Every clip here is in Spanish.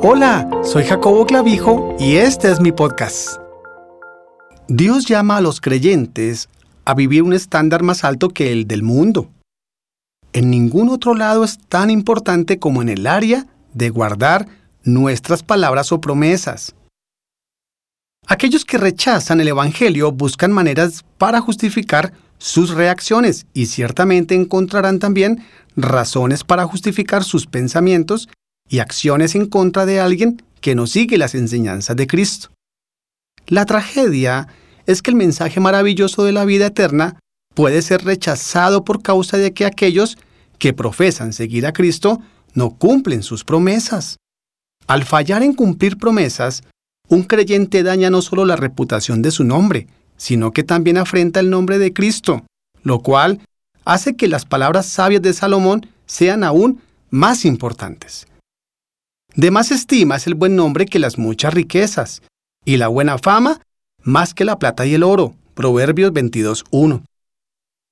Hola, soy Jacobo Clavijo y este es mi podcast. Dios llama a los creyentes a vivir un estándar más alto que el del mundo. En ningún otro lado es tan importante como en el área de guardar nuestras palabras o promesas. Aquellos que rechazan el Evangelio buscan maneras para justificar sus reacciones y ciertamente encontrarán también razones para justificar sus pensamientos y acciones en contra de alguien que no sigue las enseñanzas de Cristo. La tragedia es que el mensaje maravilloso de la vida eterna puede ser rechazado por causa de que aquellos que profesan seguir a Cristo no cumplen sus promesas. Al fallar en cumplir promesas, un creyente daña no solo la reputación de su nombre, sino que también afrenta el nombre de Cristo, lo cual hace que las palabras sabias de Salomón sean aún más importantes. De más estima es el buen nombre que las muchas riquezas, y la buena fama más que la plata y el oro. Proverbios 22.1.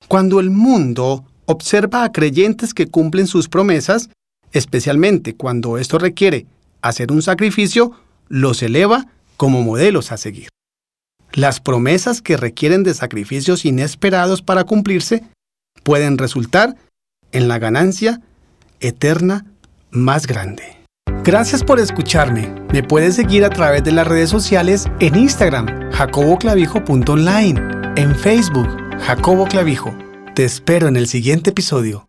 Cuando el mundo observa a creyentes que cumplen sus promesas, especialmente cuando esto requiere hacer un sacrificio, los eleva como modelos a seguir. Las promesas que requieren de sacrificios inesperados para cumplirse pueden resultar en la ganancia eterna más grande. Gracias por escucharme. Me puedes seguir a través de las redes sociales en Instagram, jacoboclavijo.online, en Facebook, Jacobo Clavijo. Te espero en el siguiente episodio.